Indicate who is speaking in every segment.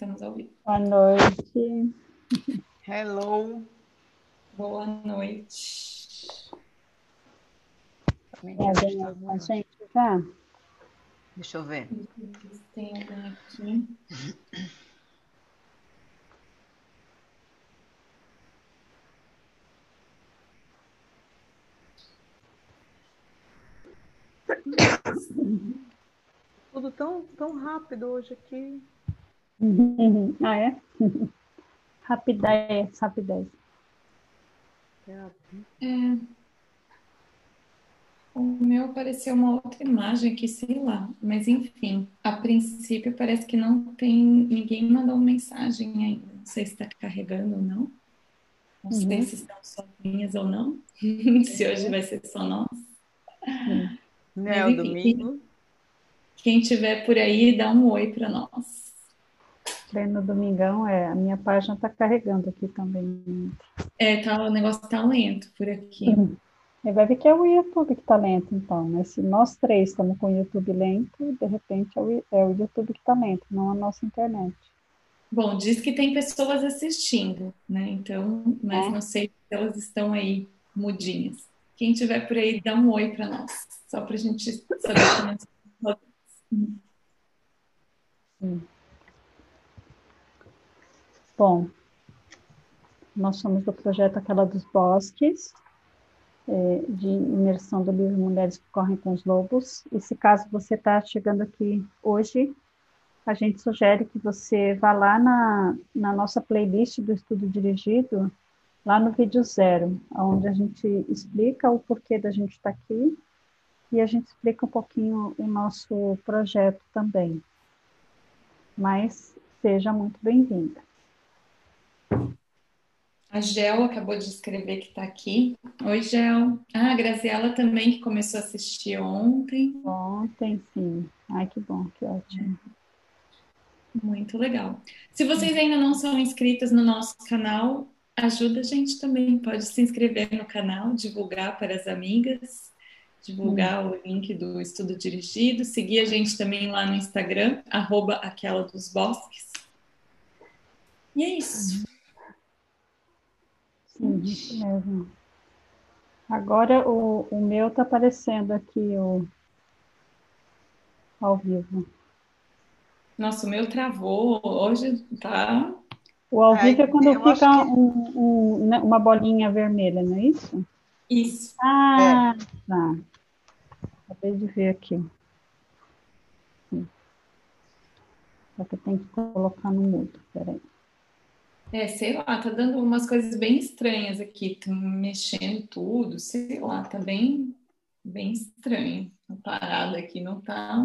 Speaker 1: estamos ao vivo.
Speaker 2: Boa noite.
Speaker 3: Hello.
Speaker 1: Boa noite.
Speaker 2: Tem alguém aí com a gente já?
Speaker 3: Deixa eu ver.
Speaker 1: Tem alguém aqui?
Speaker 3: Tudo tão, tão rápido hoje aqui.
Speaker 2: Ah, é? Rapidez, rapidez.
Speaker 1: É. O meu apareceu uma outra imagem aqui, sei lá. Mas enfim, a princípio parece que não tem. Ninguém mandou mensagem ainda. Não sei se está carregando ou não. Não sei
Speaker 2: Uhum.
Speaker 1: se estão sozinhas ou não. se hoje vai ser só nós.
Speaker 3: Não é o domingo?
Speaker 1: Quem tiver por aí, dá um oi para nós.
Speaker 2: Treino domingão, é. A minha página está carregando aqui também.
Speaker 1: É, tá, o negócio tá lento por aqui.
Speaker 2: Aí vai ver que é o YouTube que está lento, então, né? Se nós três estamos com o YouTube lento, de repente é o, é o YouTube que está lento, não a nossa internet.
Speaker 1: Bom, diz que tem pessoas assistindo, né? Então, mas
Speaker 2: É.
Speaker 1: não sei se elas estão aí mudinhas. Quem tiver por aí, dá um oi para nós, só para a gente saber que nós estamos
Speaker 2: Bom, nós somos do projeto Aquela dos Bosques, é, de imersão do livro Mulheres que Correm com os Lobos. E se caso você está chegando aqui hoje, a gente sugere que você vá lá na, na nossa playlist do estudo dirigido, lá no vídeo zero, onde a gente explica o porquê da gente estar aqui e a gente explica um pouquinho o nosso projeto também. Mas seja muito bem-vinda.
Speaker 1: A Gel acabou de escrever que está aqui. Oi, Gel. Ah, a Graziela também, que começou a assistir ontem.
Speaker 2: Ontem, sim. Ai, que bom, que ótimo.
Speaker 1: Muito legal. Se vocês ainda não são inscritas no nosso canal, ajuda a gente também. Pode se inscrever no canal, divulgar para as amigas, divulgar o link do estudo dirigido, seguir a gente também lá no Instagram, arroba aquela dos bosques. E é isso.
Speaker 2: Sim, isso mesmo. Agora o, o meu está aparecendo aqui o, ao vivo.
Speaker 1: Nossa, o meu travou. Hoje tá.
Speaker 2: O ao vivo é quando
Speaker 3: eu
Speaker 2: fica
Speaker 3: que-
Speaker 2: um- um- né, uma bolinha vermelha, não é isso?
Speaker 1: Isso.
Speaker 2: Ah, tá. Acabei de ver aqui. Só que tem que colocar no mudo, peraí.
Speaker 1: É, sei lá, tá dando umas coisas bem estranhas aqui, tá mexendo tudo, sei lá, tá bem, bem estranho. A parada aqui não tá.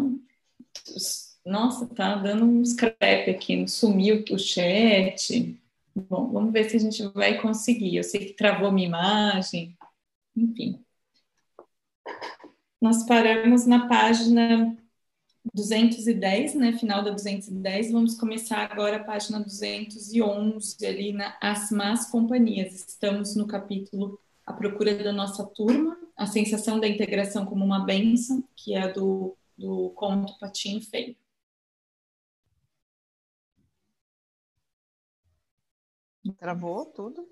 Speaker 1: Nossa, tá dando uns crepe aqui, sumiu o chat. Bom, vamos ver se a gente vai conseguir. Eu sei que travou minha imagem, enfim. Nós paramos na página 210, né? Final da 210. Vamos começar agora a página 211, ali na As Más Companhias. Estamos no capítulo A Procura da Nossa Turma, a sensação da integração como uma bênção, que é do, do conto Patinho Feio.
Speaker 3: Travou tudo?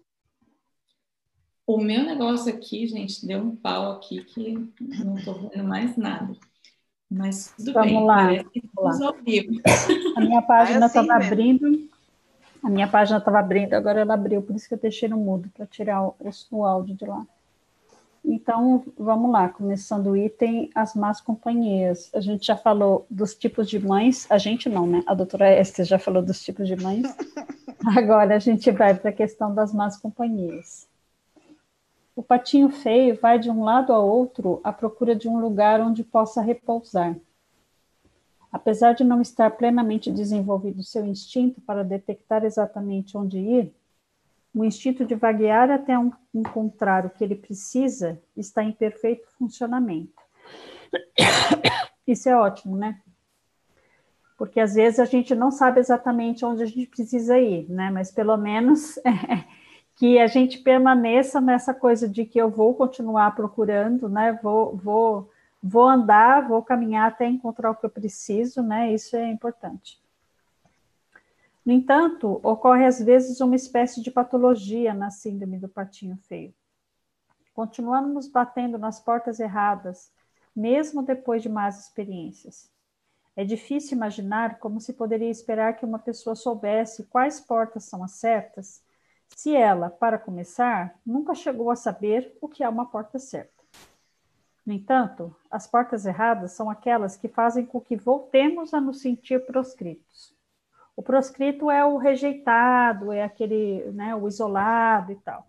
Speaker 1: O meu negócio aqui, gente, deu um pau aqui que não tô vendo mais nada. Mas tudo
Speaker 2: Vamos
Speaker 1: bem,
Speaker 2: lá,
Speaker 1: que
Speaker 2: vamos
Speaker 1: vivo.
Speaker 2: A minha página
Speaker 3: assim
Speaker 2: estava
Speaker 3: mesmo.
Speaker 2: abrindo. A minha página estava abrindo, agora ela abriu, por isso que eu deixei no mudo, para tirar o, o áudio de lá. Então, vamos lá, começando o item As Más Companhias. A gente já falou dos tipos de mães, a gente não, né? A doutora Esther já falou dos tipos de mães. Agora a gente vai para a questão das más companhias. O patinho feio vai de um lado a outro à procura de um lugar onde possa repousar. Apesar de não estar plenamente desenvolvido seu instinto para detectar exatamente onde ir, o instinto de vaguear até um, encontrar o que ele precisa está em perfeito funcionamento. Isso é ótimo, né? Porque às vezes a gente não sabe exatamente onde a gente precisa ir, né? Mas pelo menos que a gente permaneça nessa coisa de que eu vou continuar procurando, né? Vou, vou, vou andar, vou caminhar até encontrar o que eu preciso, né? Isso é importante. No entanto, ocorre às vezes uma espécie de patologia na síndrome do patinho feio. Continuamos batendo nas portas erradas, mesmo depois de más experiências. É difícil imaginar como se poderia esperar que uma pessoa soubesse quais portas são as certas, se ela, para começar, nunca chegou a saber o que é uma porta certa. No entanto, as portas erradas são aquelas que fazem com que voltemos a nos sentir proscritos. O proscrito é o rejeitado, é aquele, né, o isolado e tal.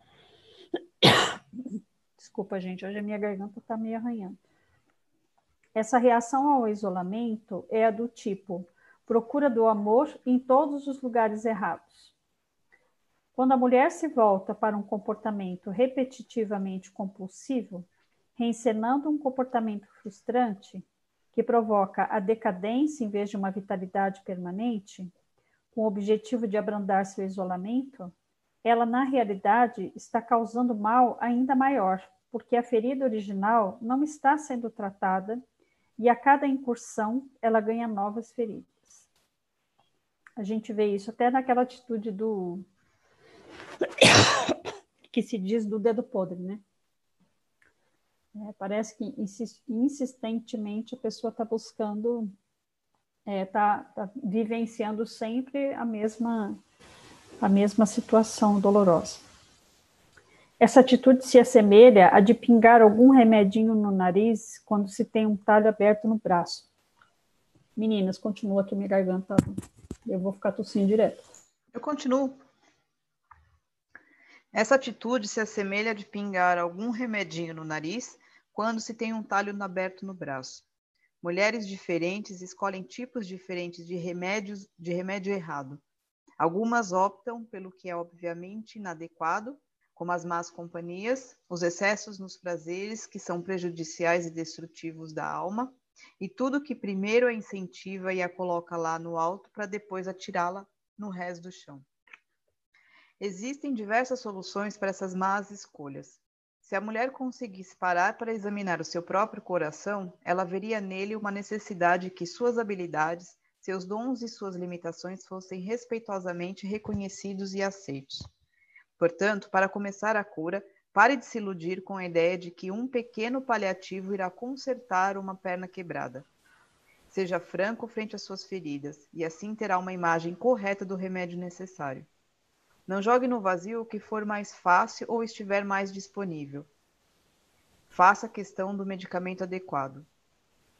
Speaker 2: Desculpa, gente, hoje a minha garganta está meio arranhando. Essa reação ao isolamento é a do tipo procura do amor em todos os lugares errados. Quando a mulher se volta para um comportamento repetitivamente compulsivo, reencenando um comportamento frustrante que provoca a decadência em vez de uma vitalidade permanente, com o objetivo de abrandar seu isolamento, ela na realidade está causando mal ainda maior, porque a ferida original não está sendo tratada e a cada incursão ela ganha novas feridas. A gente vê isso até naquela atitude do que se diz do dedo podre, né? É, parece que insistentemente a pessoa está buscando está é, tá, tá vivenciando sempre a mesma, a mesma situação dolorosa. Essa atitude se assemelha a de pingar algum remedinho no nariz quando se tem um talho aberto no braço. Meninas, continua aqui minha garganta. Eu vou ficar tossindo direto.
Speaker 4: Eu continuo. Essa atitude se assemelha a de pingar algum remedinho no nariz quando se tem um talho aberto no braço. Mulheres diferentes escolhem tipos diferentes de remédios de remédio errado. Algumas optam pelo que é obviamente inadequado, como as más companhias, os excessos nos prazeres que são prejudiciais e destrutivos da alma, e tudo que primeiro a incentiva e a coloca lá no alto para depois atirá-la no resto do chão. Existem diversas soluções para essas más escolhas. Se a mulher conseguisse parar para examinar o seu próprio coração, ela veria nele uma necessidade que suas habilidades, seus dons e suas limitações fossem respeitosamente reconhecidos e aceitos. Portanto, para começar a cura, pare de se iludir com a ideia de que um pequeno paliativo irá consertar uma perna quebrada. Seja franco frente às suas feridas, e assim terá uma imagem correta do remédio necessário. Não jogue no vazio o que for mais fácil ou estiver mais disponível. Faça a questão do medicamento adequado.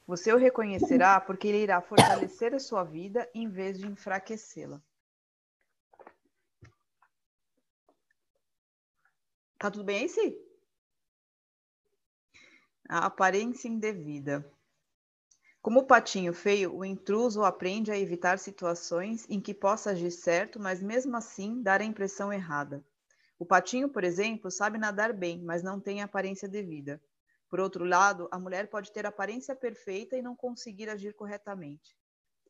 Speaker 4: Você o reconhecerá porque ele irá fortalecer a sua vida em vez de enfraquecê-la. Tá tudo bem aí, Si? A aparência indevida. Como o patinho feio, o intruso aprende a evitar situações em que possa agir certo, mas mesmo assim dar a impressão errada. O patinho, por exemplo, sabe nadar bem, mas não tem a aparência devida. Por outro lado, a mulher pode ter aparência perfeita e não conseguir agir corretamente.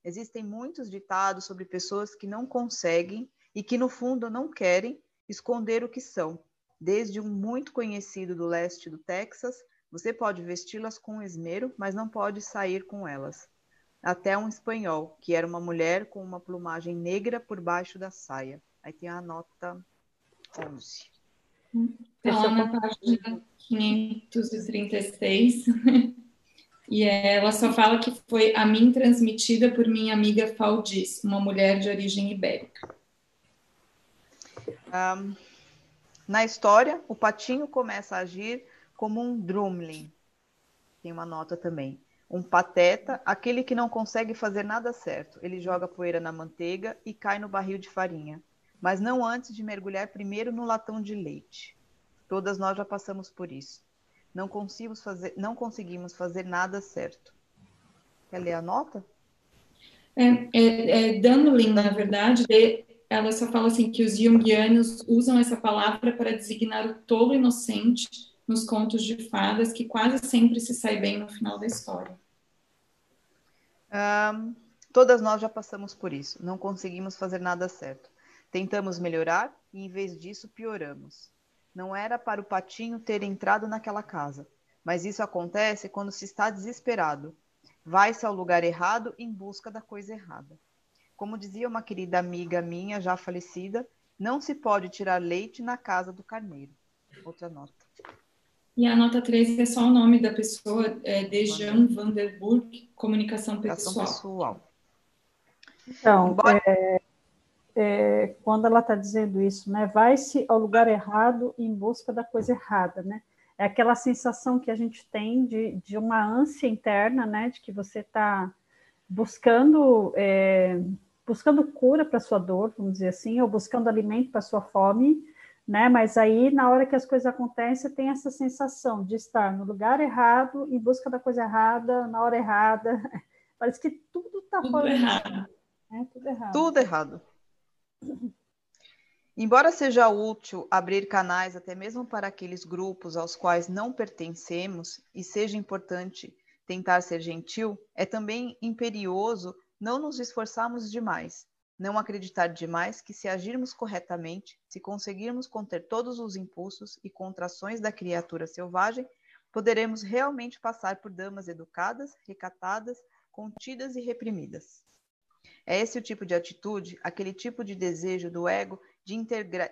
Speaker 4: Existem muitos ditados sobre pessoas que não conseguem e que, no fundo, não querem esconder o que são, desde um muito conhecido do leste do Texas você pode vesti-las com esmero, mas não pode sair com elas. Até um espanhol, que era uma mulher com uma plumagem negra por baixo da saia. Aí tem a nota 11.
Speaker 1: Está lá na página 536. e ela só fala que foi a mim transmitida por minha amiga Faldiz, uma mulher de origem ibérica.
Speaker 4: Um, na história, o patinho começa a agir como um drumlin. Tem uma nota também. Um pateta, aquele que não consegue fazer nada certo. Ele joga poeira na manteiga e cai no barril de farinha, mas não antes de mergulhar primeiro no latão de leite. Todas nós já passamos por isso. Não conseguimos fazer, não conseguimos fazer nada certo. Quer ler a nota?
Speaker 1: É, é, é Dunlin, na verdade, ela só fala assim que os jungianos usam essa palavra para designar o tolo inocente nos contos de fadas, que quase sempre se sai bem no final da história.
Speaker 4: Um, todas nós já passamos por isso. Não conseguimos fazer nada certo. Tentamos melhorar e, em vez disso, pioramos. Não era para o patinho ter entrado naquela casa, mas isso acontece quando se está desesperado. Vai-se ao lugar errado em busca da coisa errada. Como dizia uma querida amiga minha, já falecida, não se pode tirar leite na casa do carneiro. Outra nota.
Speaker 1: E a nota 13 é só o nome da pessoa, é Dejan Vanderburg, comunicação pessoal. pessoal.
Speaker 2: Então, é, é, quando ela está dizendo isso, né, vai-se ao lugar errado em busca da coisa errada, né? É aquela sensação que a gente tem de, de uma ânsia interna, né, de que você está buscando é, buscando cura para sua dor, vamos dizer assim, ou buscando alimento para sua fome, né? Mas aí, na hora que as coisas acontecem, tem essa sensação de estar no lugar errado, em busca da coisa errada, na hora errada. Parece que tudo está fora
Speaker 1: errado.
Speaker 2: É, tudo errado.
Speaker 4: Tudo errado. Embora seja útil abrir canais até mesmo para aqueles grupos aos quais não pertencemos, e seja importante tentar ser gentil, é também imperioso não nos esforçarmos demais, não acreditar demais que, se agirmos corretamente, se conseguirmos conter todos os impulsos e contrações da criatura selvagem, poderemos realmente passar por damas educadas, recatadas, contidas e reprimidas. É esse o tipo de atitude, aquele tipo de desejo do ego de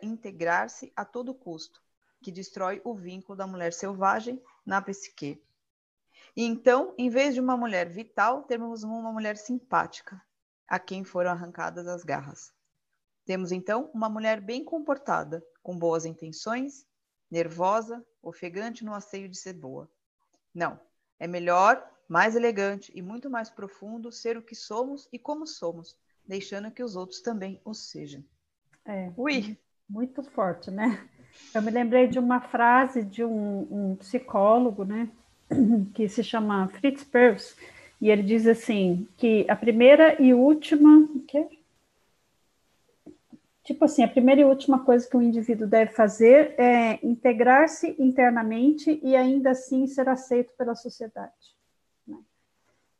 Speaker 4: integrar-se a todo custo, que destrói o vínculo da mulher selvagem na psique. E então, em vez de uma mulher vital, temos uma mulher simpática, a quem foram arrancadas as garras. Temos então uma mulher bem comportada, com boas intenções, nervosa, ofegante no asseio de ser boa. Não, é melhor, mais elegante e muito mais profundo ser o que somos e como somos, deixando que os outros também o sejam.
Speaker 2: É, Ui. muito forte, né? Eu me lembrei de uma frase de um, um psicólogo, né, que se chama Fritz Perls, e ele diz assim que a primeira e última, que tipo assim, a primeira e última coisa que o indivíduo deve fazer é integrar-se internamente e ainda assim ser aceito pela sociedade. Né?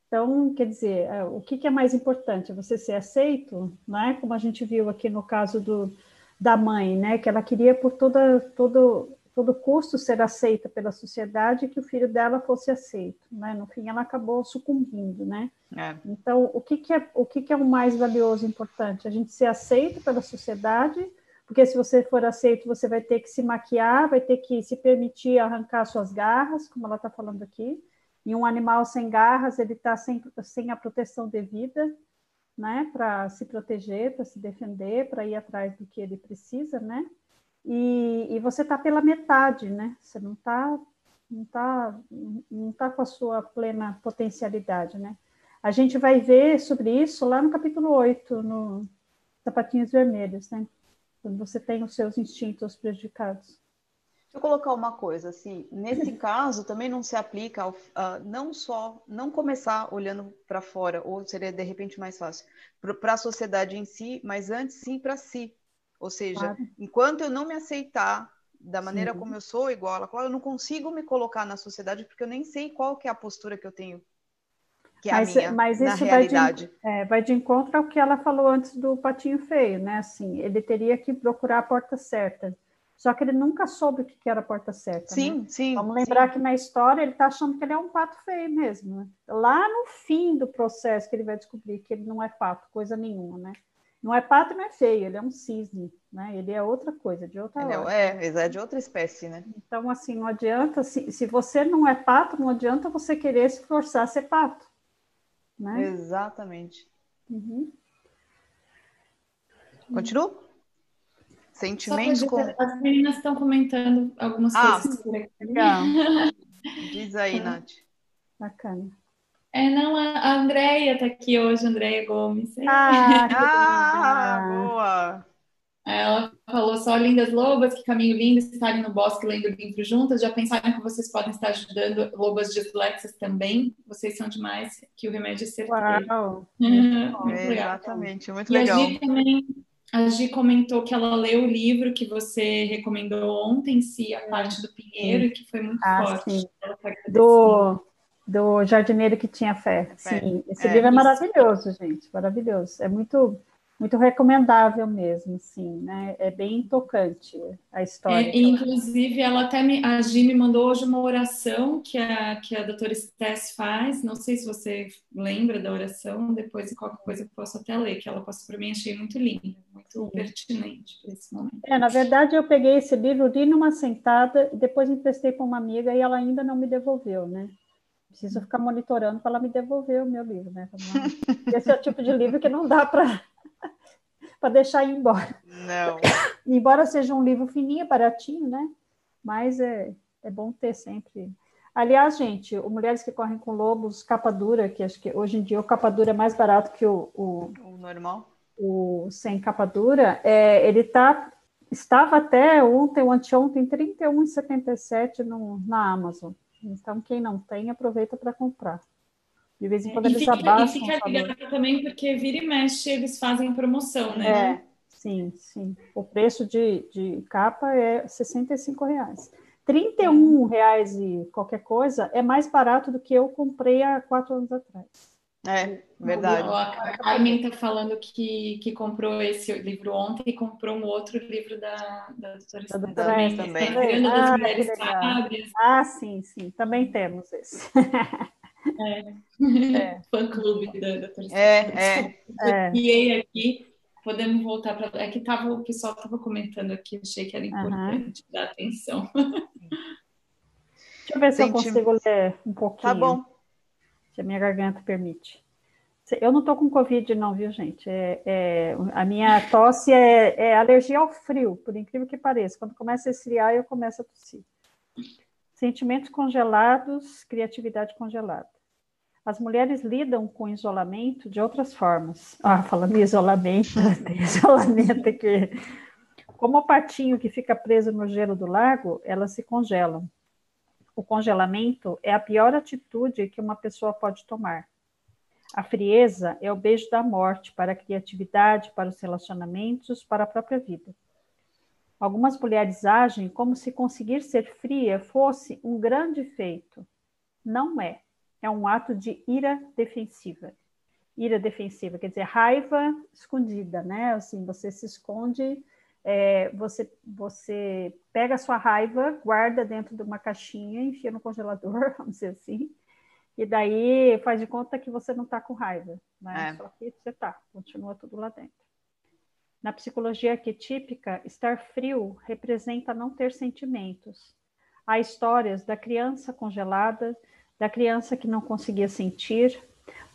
Speaker 2: Então, quer dizer, é, o que, que, é mais importante? Você ser aceito, né? Como a gente viu aqui no caso do, da mãe, né? Que ela queria por toda, todo todo custo ser aceita pela sociedade e que o filho dela fosse aceito, né? No fim, ela acabou sucumbindo, né? É. Então, o que, que é o que, que é o mais valioso, importante? A gente ser aceito pela sociedade, porque se você for aceito, você vai ter que se maquiar, vai ter que se permitir arrancar suas garras, como ela está falando aqui. E um animal sem garras, ele está sem, sem a proteção devida, né? Para se proteger, para se defender, para ir atrás do que ele precisa, né? E, e você está pela metade, né? Você não está não tá, não tá com a sua plena potencialidade, né? A gente vai ver sobre isso lá no capítulo 8, no Sapatinhos Vermelhos, né? Quando você tem os seus instintos prejudicados.
Speaker 4: Deixa eu colocar uma coisa, assim, nesse caso também não se aplica ao, uh, não só, não começar olhando para fora, ou seria de repente mais fácil, para a sociedade em si, mas antes sim para si, ou seja, claro. enquanto eu não me aceitar da maneira Sim. como eu sou, igual ela eu não consigo me colocar na sociedade porque eu nem sei qual que é a postura que eu tenho. Que é mas, a minha, mas isso.
Speaker 2: Vai de, é, vai de encontro ao que ela falou antes do patinho feio, né? Assim, ele teria que procurar a porta certa. Só que ele nunca soube o que era a porta certa.
Speaker 4: Sim,
Speaker 2: né?
Speaker 4: sim.
Speaker 2: Vamos lembrar sim. que na história ele está achando que ele é um pato feio mesmo. Né? Lá no fim do processo que ele vai descobrir que ele não é pato, coisa nenhuma, né? Não é pato, não é feio, ele é um cisne, né? Ele é outra coisa, de outra
Speaker 4: ele é, é, é de outra espécie, né?
Speaker 2: Então, assim, não adianta, se, se você não é pato, não adianta você querer se forçar a ser pato. Né?
Speaker 4: Exatamente. Uhum. Continua? Sentimentos com...
Speaker 1: As meninas estão comentando algumas ah, coisas. Legal.
Speaker 4: Diz aí, Nath.
Speaker 2: Bacana.
Speaker 1: É, não, a Andréia está aqui hoje, Andréia Gomes.
Speaker 4: Ah, ah boa!
Speaker 1: Ela falou só lindas lobas, que caminho lindo estarem no bosque lendo livro juntas. Já pensaram que vocês podem estar ajudando lobas dislexas também? Vocês são demais, que o remédio é certeiro.
Speaker 2: Uau!
Speaker 4: Uhum, é, exatamente, muito
Speaker 1: e
Speaker 4: legal.
Speaker 1: A Gi, também, a Gi comentou que ela leu o livro que você recomendou ontem, si, a parte do Pinheiro, e que foi muito ah, forte. Sim.
Speaker 2: Do do jardineiro que tinha fé. Sim, esse é, livro é maravilhoso, gente, maravilhoso. É muito muito recomendável mesmo, sim, né? É bem tocante a história.
Speaker 1: É, inclusive, ela até me, a Gi me mandou hoje uma oração que a, que a doutora Stess faz. Não sei se você lembra da oração, depois de qualquer coisa eu posso até ler, que ela passou para mim, achei muito linda, muito pertinente para esse momento.
Speaker 2: É, na verdade, eu peguei esse livro, li numa sentada, depois emprestei para uma amiga e ela ainda não me devolveu, né? Preciso ficar monitorando para ela me devolver o meu livro, né? Esse é o tipo de livro que não dá para para deixar ir embora.
Speaker 4: Não.
Speaker 2: Embora seja um livro fininho, baratinho, né? Mas é, é bom ter sempre. Aliás, gente, o Mulheres que Correm com Lobos, capa dura, que acho que hoje em dia o capa dura é mais barato que o, o,
Speaker 4: o normal.
Speaker 2: O sem capa dura, é, ele tá, estava até ontem ou anteontem, R$ 31,77 na Amazon. Então, quem não tem, aproveita para comprar. De vez em quando é, eles fica, abaixam.
Speaker 1: E fica ligado também porque vira e mexe eles fazem promoção, né?
Speaker 2: É, sim, sim. O preço de, de capa é 65 reais. 31 reais e qualquer coisa é mais barato do que eu comprei há quatro anos atrás.
Speaker 4: É, verdade.
Speaker 1: A Carmen está falando que, que comprou esse livro ontem e comprou um outro livro da, da doutora da
Speaker 2: também. também. Ah, ah, sim, sim. Também temos esse.
Speaker 1: É. é. Fã clube da, da torcida.
Speaker 4: É,
Speaker 1: é. E aqui, podemos voltar para. É que tava, o pessoal estava comentando aqui, achei que era importante uhum. dar atenção.
Speaker 2: Deixa eu ver se eu consigo ler um pouquinho.
Speaker 4: Tá bom.
Speaker 2: Se a minha garganta permite. Eu não estou com Covid, não, viu, gente? É, é, a minha tosse é, é, alergia ao frio, por incrível que pareça. Quando começa a esfriar, eu começo a tossir. Sentimentos congelados, criatividade congelada. As mulheres lidam com isolamento de outras formas. Ah, falando em isolamento, tem isolamento aqui. Como o patinho que fica preso no gelo do lago, elas se congelam. O congelamento é a pior atitude que uma pessoa pode tomar. A frieza é o beijo da morte para a criatividade, para os relacionamentos, para a própria vida. Algumas mulheres agem como se conseguir ser fria fosse um grande feito. Não é é um ato de ira defensiva. Ira defensiva quer dizer raiva escondida, né? Assim, você se esconde, é, você, você pega a sua raiva, guarda dentro de uma caixinha, enfia no congelador, vamos dizer assim, e daí faz de conta que você não está com raiva, né? É. Só que você está, continua tudo lá dentro. Na psicologia arquetípica, estar frio representa não ter sentimentos. Há histórias da criança congelada da criança que não conseguia sentir,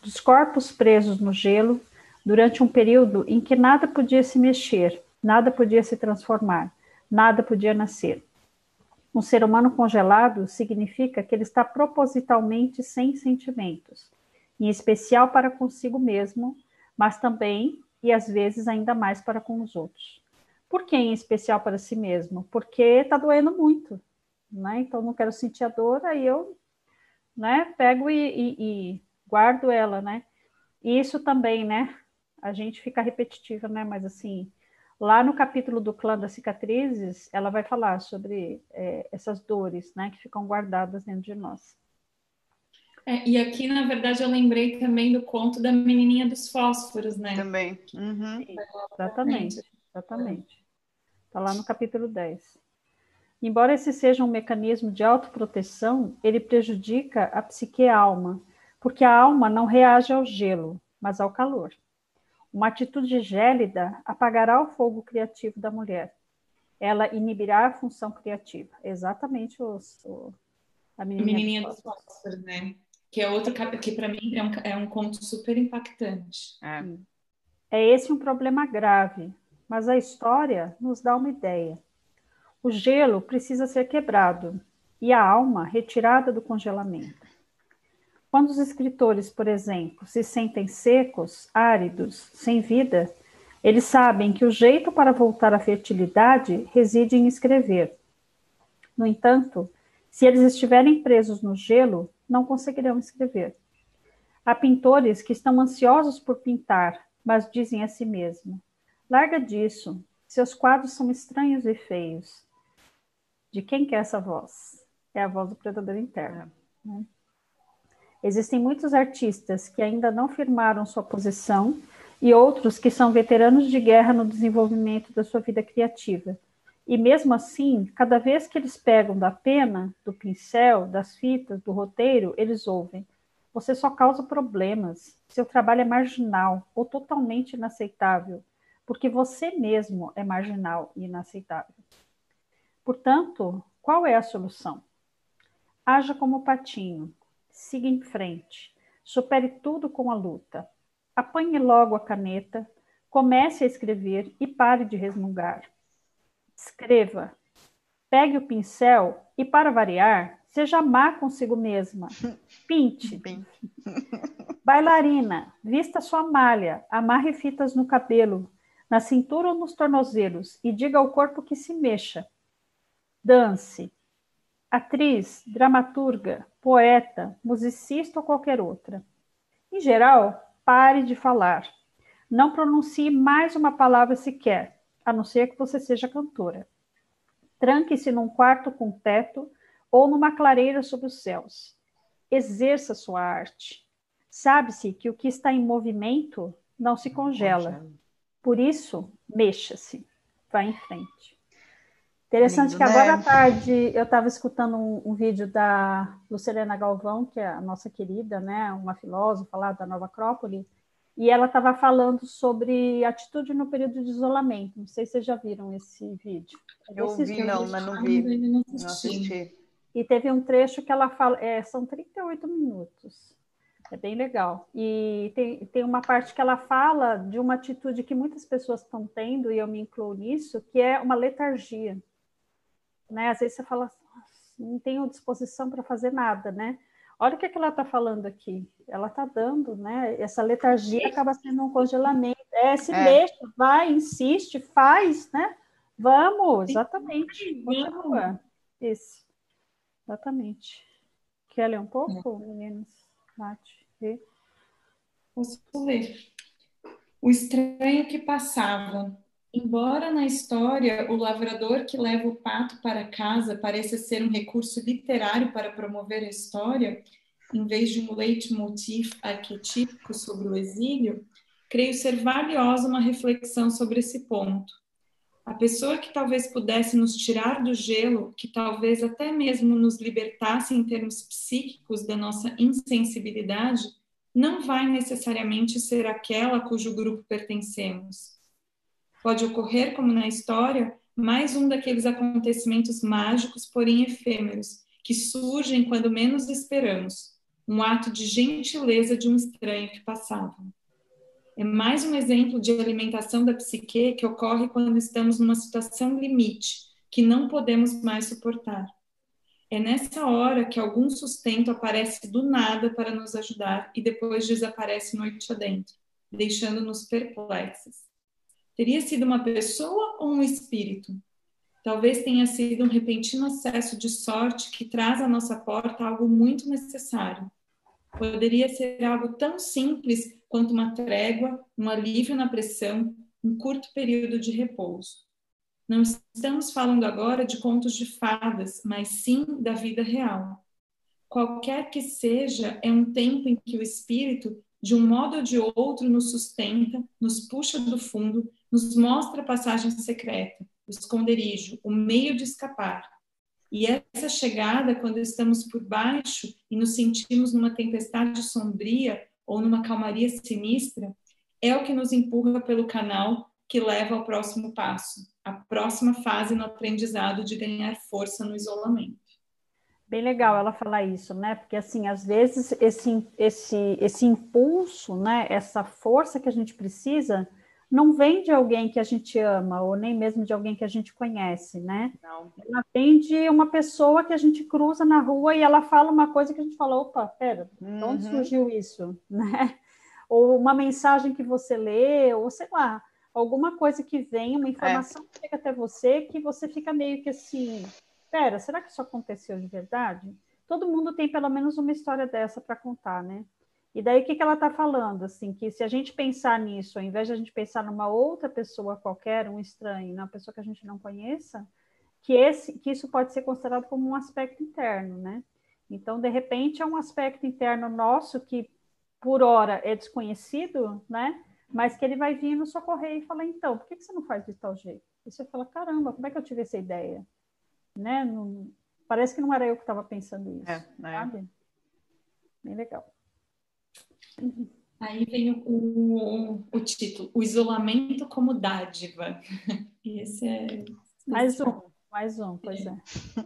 Speaker 2: dos corpos presos no gelo, durante um período em que nada podia se mexer, nada podia se transformar, nada podia nascer. Um ser humano congelado significa que ele está propositalmente sem sentimentos, em especial para consigo mesmo, mas também e às vezes ainda mais para com os outros. Por que em especial para si mesmo? Porque está doendo muito, né? Então não quero sentir a dor, aí eu né? Pego e, e, e guardo ela, né? E isso também, né? A gente fica repetitiva, né? Mas assim, lá no capítulo do clã das cicatrizes, ela vai falar sobre é, essas dores, né? Que ficam guardadas dentro de nós.
Speaker 1: É, e aqui, na verdade, eu lembrei também do conto da menininha dos fósforos, né?
Speaker 4: Também. Uhum.
Speaker 2: exatamente, exatamente. Está lá no capítulo 10. Embora esse seja um mecanismo de autoproteção, ele prejudica a psique e a alma, porque a alma não reage ao gelo, mas ao calor. Uma atitude gélida apagará o fogo criativo da mulher. Ela inibirá a função criativa. Exatamente os, o,
Speaker 1: a menininha, menininha dos fósforos, né? Que é outro que para mim é um, é um conto super impactante.
Speaker 2: É. é esse um problema grave, mas a história nos dá uma ideia. O gelo precisa ser quebrado e a alma retirada do congelamento. Quando os escritores, por exemplo, se sentem secos, áridos, sem vida, eles sabem que o jeito para voltar à fertilidade reside em escrever. No entanto, se eles estiverem presos no gelo, não conseguirão escrever. Há pintores que estão ansiosos por pintar, mas dizem a si mesmo: larga disso, seus quadros são estranhos e feios. De quem que é essa voz? É a voz do predador interno. Né? Existem muitos artistas que ainda não firmaram sua posição e outros que são veteranos de guerra no desenvolvimento da sua vida criativa. E mesmo assim, cada vez que eles pegam da pena, do pincel, das fitas, do roteiro, eles ouvem: você só causa problemas, seu trabalho é marginal ou totalmente inaceitável, porque você mesmo é marginal e inaceitável. Portanto, qual é a solução? Haja como patinho, siga em frente, supere tudo com a luta. Apanhe logo a caneta, comece a escrever e pare de resmungar. Escreva. Pegue o pincel e, para variar, seja má consigo mesma. Pinte. Bailarina, vista sua malha, amarre fitas no cabelo, na cintura ou nos tornozelos e diga ao corpo que se mexa. Dance. Atriz, dramaturga, poeta, musicista ou qualquer outra. Em geral, pare de falar. Não pronuncie mais uma palavra sequer, a não ser que você seja cantora. Tranque-se num quarto com teto ou numa clareira sobre os céus. Exerça sua arte. Sabe-se que o que está em movimento não se congela. Por isso, mexa-se. Vá em frente. Interessante Lindo, que agora né? à tarde eu estava escutando um, um, vídeo da Lucelena Galvão, que é a nossa querida, né, uma filósofa lá da Nova Acrópole, e ela estava falando sobre atitude no período de isolamento. Não sei se vocês já viram esse vídeo.
Speaker 4: Eu vi, não, mas não vi. Não assisti.
Speaker 2: E teve um trecho que ela fala, é, são 38 minutos. É bem legal. E tem, tem uma parte que ela fala de uma atitude que muitas pessoas estão tendo, e eu me incluo nisso, que é uma letargia. Né? Às vezes você fala, não tenho disposição para fazer nada, né? Olha o que, é que ela está falando aqui. Ela está dando, né? Essa letargia acaba sendo um congelamento. É, se é. deixa, vai, insiste, faz, né? Vamos, exatamente. Continua. Isso. Exatamente. Quer ler um pouco, é. meninas? Nath?
Speaker 1: Posso ler. O estranho que passava. Embora na história o lavrador que leva o pato para casa pareça ser um recurso literário para promover a história, em vez de um leitmotiv arquetípico sobre o exílio, creio ser valiosa uma reflexão sobre esse ponto a pessoa que talvez pudesse nos tirar do gelo, que talvez até mesmo nos libertasse em termos psíquicos da nossa insensibilidade, não vai necessariamente ser aquela cujo grupo pertencemos. Pode ocorrer, como na história, mais um daqueles acontecimentos mágicos, porém efêmeros, que surgem quando menos esperamos, um ato de gentileza de um estranho que passava. É mais um exemplo de alimentação da psique que ocorre quando estamos numa situação limite, que não podemos mais suportar. É nessa hora que algum sustento aparece do nada para nos ajudar e depois desaparece noite adentro, deixando-nos perplexos. Teria sido uma pessoa ou um espírito? Talvez tenha sido um repentino acesso de sorte que traz à nossa porta algo muito necessário. Poderia ser algo tão simples quanto uma trégua, um alívio na pressão, um curto período de repouso. Não estamos falando agora de contos de fadas, mas sim da vida real. Qualquer que seja, é um tempo em que o espírito, de um modo ou de outro, nos sustenta, nos puxa do fundo, nos mostra a passagem secreta, o esconderijo, o meio de escapar. E essa chegada, quando estamos por baixo e nos sentimos numa tempestade sombria, ou numa calmaria sinistra, é o que nos empurra pelo canal que leva ao próximo passo, a próxima fase no aprendizado de ganhar força no isolamento.
Speaker 2: Bem legal ela falar isso, né? Porque assim, às vezes esse, esse, esse impulso, né? Essa força que a gente precisa não vem de alguém que a gente ama ou nem mesmo de alguém que a gente conhece, né? Não. Ela vem de uma pessoa que a gente cruza na rua e ela fala uma coisa que a gente fala, opa, pera, uhum. de onde surgiu isso, né? Ou uma mensagem que você lê, ou sei lá, alguma coisa que vem, uma informação é. que chega até você que você fica meio que assim, pera, será que isso aconteceu de verdade? Todo mundo tem pelo menos uma história dessa para contar, né? E daí o que, que ela está falando? Assim, que se a gente pensar nisso, ao invés de a gente pensar numa outra pessoa qualquer, um estranho, uma pessoa que a gente não conheça, que, esse, que isso pode ser considerado como um aspecto interno, né? Então, de repente, é um aspecto interno nosso que, por hora, é desconhecido, né? mas que ele vai vir no socorrer e falar, então, por que, que você não faz de tal jeito? E você fala, caramba, como é que eu tive essa ideia? Né? Não, parece que não era eu que estava pensando isso, é, é. sabe? Bem legal.
Speaker 1: Aí vem o, o, o, título, o isolamento como dádiva. Esse é.
Speaker 2: Mais um, mais um, pois é. é.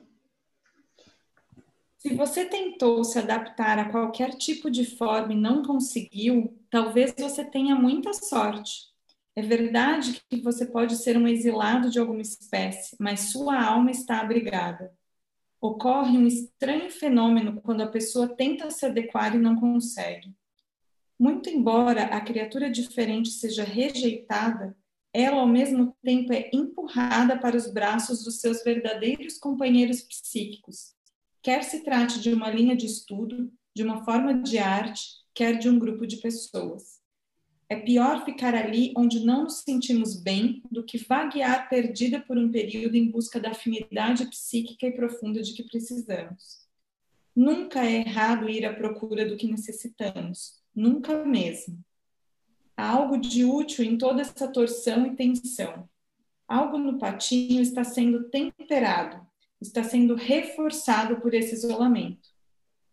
Speaker 1: Se você tentou se adaptar a qualquer tipo de forma e não conseguiu, talvez você tenha muita sorte. É verdade que você pode ser um exilado de alguma espécie, mas sua alma está abrigada. Ocorre um estranho fenômeno quando a pessoa tenta se adequar e não consegue. Muito embora a criatura diferente seja rejeitada, ela ao mesmo tempo é empurrada para os braços dos seus verdadeiros companheiros psíquicos, quer se trate de uma linha de estudo, de uma forma de arte, quer de um grupo de pessoas. É pior ficar ali onde não nos sentimos bem do que vaguear perdida por um período em busca da afinidade psíquica e profunda de que precisamos. Nunca é errado ir à procura do que necessitamos, nunca mesmo. Há algo de útil em toda essa torção e tensão. Algo no patinho está sendo temperado, está sendo reforçado por esse isolamento.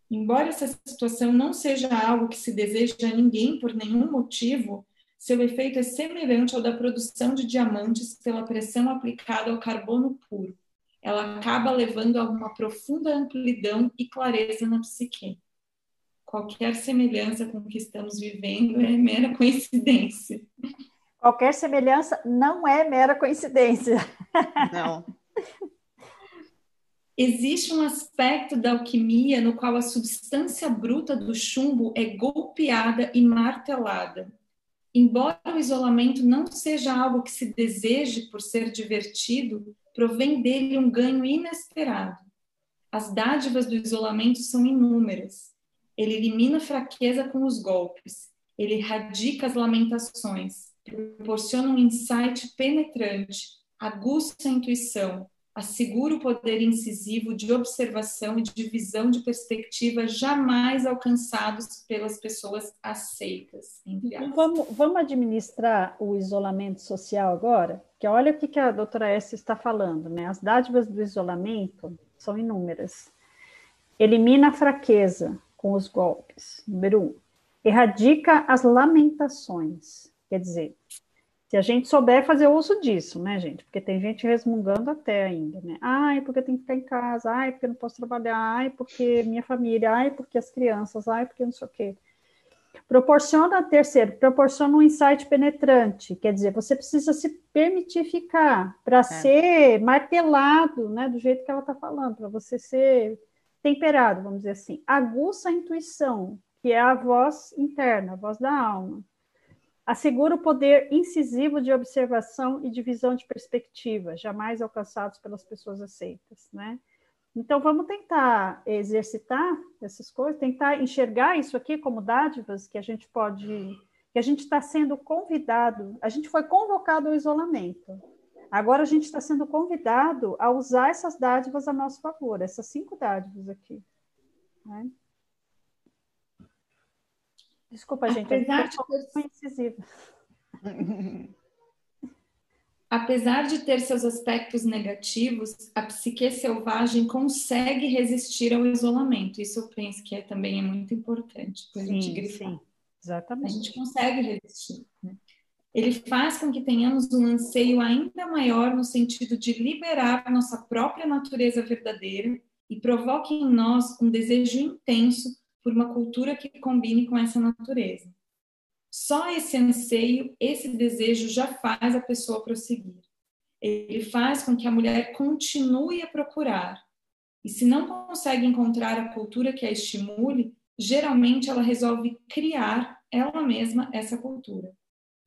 Speaker 1: Embora essa situação não seja algo que se deseja a ninguém por nenhum motivo, seu efeito é semelhante ao da produção de diamantes pela pressão aplicada ao carbono puro. Ela acaba levando a uma profunda amplidão e clareza na psique. Qualquer semelhança com o que estamos vivendo é mera coincidência.
Speaker 2: Qualquer semelhança não é mera coincidência.
Speaker 4: Não.
Speaker 1: Existe um aspecto da alquimia no qual a substância bruta do chumbo é golpeada e martelada. Embora o isolamento não seja algo que se deseje por ser divertido, provém dele um ganho inesperado. As dádivas do isolamento são inúmeras. Ele elimina a fraqueza com os golpes, ele erradica as lamentações, proporciona um insight penetrante, aguça a intuição, assegura o poder incisivo de observação e de visão de perspectiva jamais alcançados pelas pessoas aceitas.
Speaker 2: Então, vamos, vamos administrar o isolamento social agora? Que olha o que, que a doutora S está falando, né? As dádivas do isolamento são inúmeras. Elimina a fraqueza com os golpes, número um. Erradica as lamentações, quer dizer, se a gente souber fazer uso disso, né, gente? Porque tem gente resmungando até ainda, né? Ai, porque eu tenho que ficar em casa, ai, porque eu não posso trabalhar, ai, porque minha família, ai, porque as crianças, ai, porque não sei o quê. Proporciona, terceiro, proporciona um insight penetrante, quer dizer, você precisa se permitir ficar para é. ser martelado, né, do jeito que ela está falando, para você ser temperado, vamos dizer assim. Aguça a intuição, que é a voz interna, a voz da alma assegura o poder incisivo de observação e de visão de perspectiva, jamais alcançados pelas pessoas aceitas, né? Então, vamos tentar exercitar essas coisas, tentar enxergar isso aqui como dádivas que a gente pode, que a gente está sendo convidado, a gente foi convocado ao isolamento. Agora a gente está sendo convidado a usar essas dádivas a nosso favor, essas cinco dádivas aqui. Né? Desculpa, gente, Apesar de ter... incisiva.
Speaker 1: Apesar de ter seus aspectos negativos, a psique selvagem consegue resistir ao isolamento. Isso eu penso que é, também é muito importante para a gente grifar. Sim,
Speaker 2: exatamente.
Speaker 1: A gente consegue resistir. Né? Ele faz com que tenhamos um anseio ainda maior no sentido de liberar nossa própria natureza verdadeira e provoque em nós um desejo intenso por uma cultura que combine com essa natureza. Só esse anseio, esse desejo já faz a pessoa prosseguir. Ele faz com que a mulher continue a procurar. E se não consegue encontrar a cultura que a estimule, geralmente ela resolve criar ela mesma essa cultura.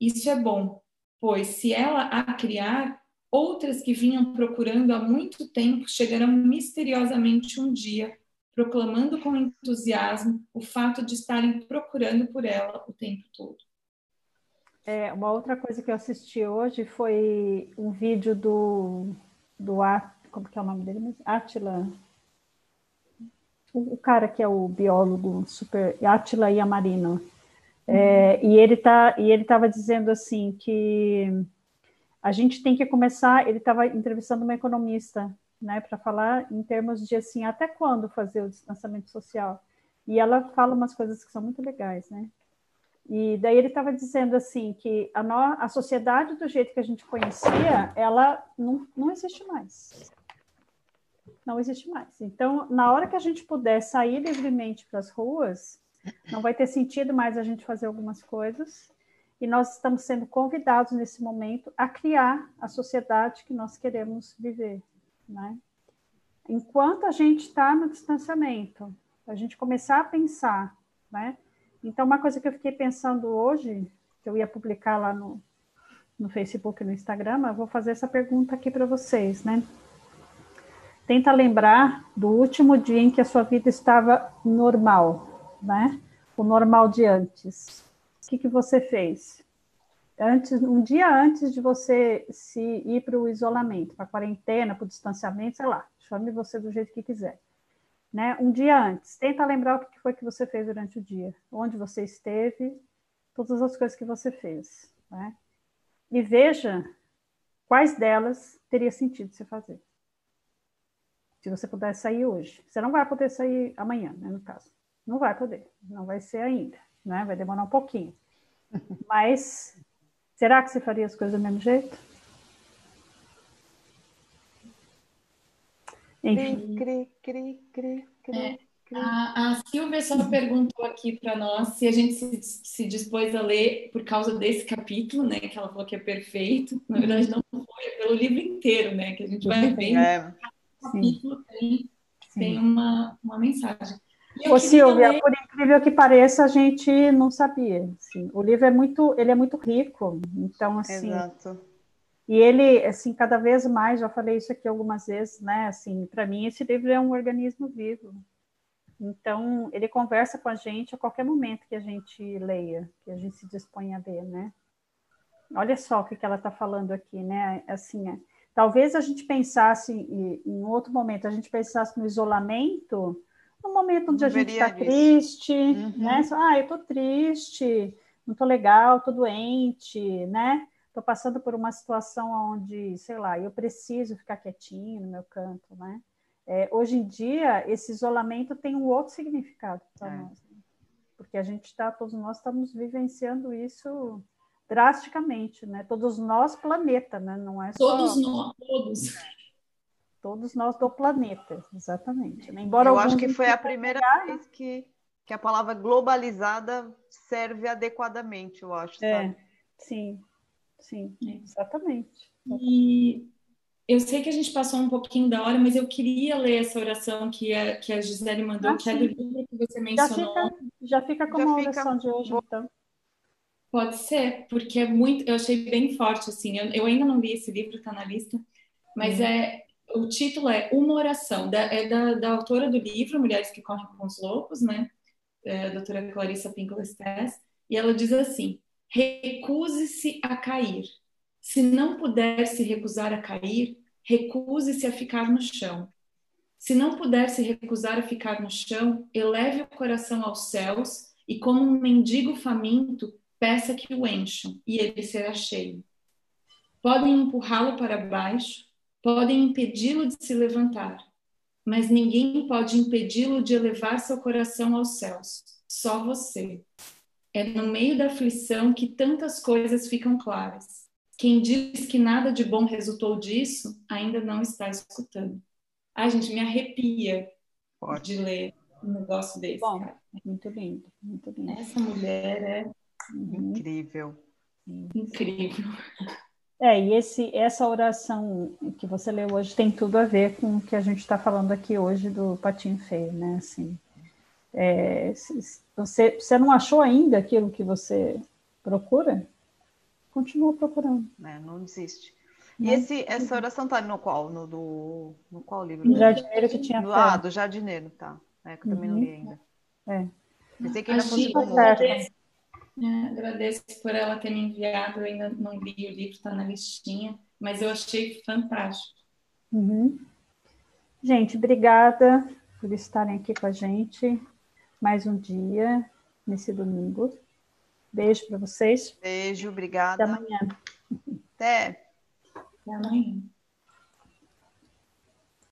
Speaker 1: Isso é bom, pois se ela a criar, outras que vinham procurando há muito tempo chegarão misteriosamente um dia proclamando com entusiasmo o fato de estarem procurando por ela o tempo todo.
Speaker 2: É, uma outra coisa que eu assisti hoje foi um vídeo do, do como que é o nome dele? Atila. O, o cara que é o biólogo super. Atila Yamarino. É, e ele tá, e ele estava dizendo assim que a gente tem que começar. Ele estava entrevistando uma economista, né, para falar em termos de assim até quando fazer o distanciamento social. E ela fala umas coisas que são muito legais, né? E daí ele estava dizendo assim que a, no, a sociedade do jeito que a gente conhecia, ela não, não existe mais. Não existe mais. Então, na hora que a gente puder sair livremente para as ruas, não vai ter sentido mais a gente fazer algumas coisas. E nós estamos sendo convidados nesse momento a criar a sociedade que nós queremos viver, né? Enquanto a gente está no distanciamento, a gente começar a pensar, né? Então, uma coisa que eu fiquei pensando hoje, que eu ia publicar lá no, no Facebook e no Instagram, eu vou fazer essa pergunta aqui para vocês, né? Tenta lembrar do último dia em que a sua vida estava normal, né? O normal de antes. O que, que você fez? Antes, um dia antes de você se ir para o isolamento, para a quarentena, para o distanciamento, sei lá, chame você do jeito que quiser né? Um dia antes, tenta lembrar o que foi que você fez durante o dia, onde você esteve, todas as coisas que você fez, né? E veja quais delas teria sentido você fazer. Se você pudesse sair hoje, você não vai poder sair amanhã, né, no caso. Não vai poder, não vai ser ainda, né? Vai demorar um pouquinho. Mas será que você faria as coisas do mesmo jeito?
Speaker 3: Enfim. Cri, cri, cri, cri,
Speaker 1: é, a, a, Silvia só perguntou aqui para nós se a gente se, se, dispôs a ler por causa desse capítulo, né? Que ela falou que é perfeito. Na verdade, não foi, é pelo livro inteiro, né? Que a gente vai ver. É. capítulo tem, tem uma, uma mensagem.
Speaker 2: Ô, Silvia, ler... por incrível que pareça, a gente não sabia. Assim. O livro é muito, ele é muito rico. Então, assim, Exato. E ele, assim, cada vez mais, já falei isso aqui algumas vezes, né? Assim, para mim esse livro é um organismo vivo. Então, ele conversa com a gente a qualquer momento que a gente leia, que a gente se dispõe a ler, né? Olha só o que, que ela está falando aqui, né? Assim, é, talvez a gente pensasse em, em outro momento, a gente pensasse no isolamento, no momento onde a gente está triste, uhum. né? Ah, eu estou triste, não estou legal, estou doente, né? estou passando por uma situação onde, sei lá, eu preciso ficar quietinho no meu canto, né? É, hoje em dia, esse isolamento tem um outro significado para é. nós, né? porque a gente está, todos nós estamos vivenciando isso drasticamente, né? Todos nós, planeta, né? Não é
Speaker 1: só... Todos nós, todos.
Speaker 2: Todos nós do planeta, exatamente. Né? Embora
Speaker 4: eu acho que foi a primeira pegar... vez que, que a palavra globalizada serve adequadamente, eu acho,
Speaker 2: é, sabe? Sim, Sim, exatamente.
Speaker 1: E eu sei que a gente passou um pouquinho da hora, mas eu queria ler essa oração que a, que a Gisele mandou, ah, que é do livro que você mencionou.
Speaker 2: Já fica, já fica como já a oração de hoje, então.
Speaker 1: Pode ser, porque é muito, eu achei bem forte, assim. Eu, eu ainda não li esse livro, está na lista, mas uhum. é o título é Uma Oração, da, é da, da autora do livro Mulheres que Correm com os Loucos, né? É, a doutora Clarissa Pinkola Stess, e ela diz assim: recuse-se a cair. Se não puder se recusar a cair, recuse-se a ficar no chão. Se não puder se recusar a ficar no chão, eleve o coração aos céus e, como um mendigo faminto, peça que o encham, e ele será cheio. Podem empurrá-lo para baixo, podem impedi-lo de se levantar, mas ninguém pode impedi-lo de elevar seu coração aos céus, só você. É no meio da aflição que tantas coisas ficam claras. Quem diz que nada de bom resultou disso, ainda não está escutando. Ai, gente, me arrepia Pode. de ler um negócio desse.
Speaker 2: Bom, cara. muito lindo, muito lindo.
Speaker 1: Essa mulher é
Speaker 4: uhum. incrível.
Speaker 1: Incrível.
Speaker 2: É, e esse, essa oração que você leu hoje tem tudo a ver com o que a gente está falando aqui hoje do patinho feio, né? Assim, é, você, você não achou ainda aquilo que você procura? Continua procurando.
Speaker 4: É, não desiste. E esse, essa oração tá no qual? No, do, no qual livro?
Speaker 2: No jardineiro que tinha
Speaker 4: Ah, do jardineiro, tá. É, que eu também uhum. não li ainda.
Speaker 2: É.
Speaker 4: Pensei que ainda
Speaker 1: fosse é, agradeço por ela ter me enviado, eu ainda não li o livro, está na listinha, mas eu achei fantástico.
Speaker 2: Uhum. Gente, obrigada por estarem aqui com a gente mais um dia nesse domingo. Beijo para vocês.
Speaker 4: Beijo, obrigada.
Speaker 2: Até amanhã.
Speaker 4: Até.
Speaker 1: Até amanhã.